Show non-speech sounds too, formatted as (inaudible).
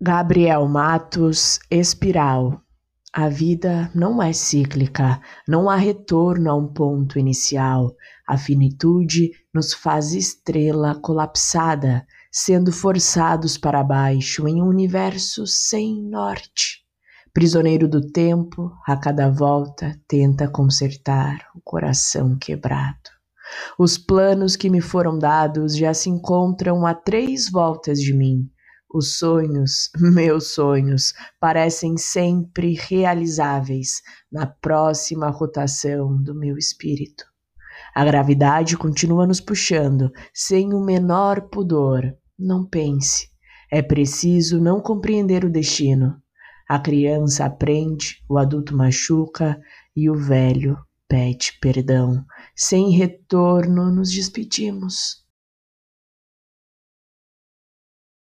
Gabriel Matos, Espiral. A vida não é cíclica, não há retorno a um ponto inicial. A finitude nos faz estrela colapsada, sendo forçados para baixo em um universo sem norte. Prisioneiro do tempo, a cada volta tenta consertar o coração quebrado. Os planos que me foram dados já se encontram a três voltas de mim os sonhos, (laughs) meus sonhos, parecem sempre realizáveis na próxima rotação do meu espírito. A gravidade continua nos puxando, sem o menor pudor. Não pense. É preciso não compreender o destino. A criança aprende, o adulto machuca e o velho pede perdão. Sem retorno, nos despedimos.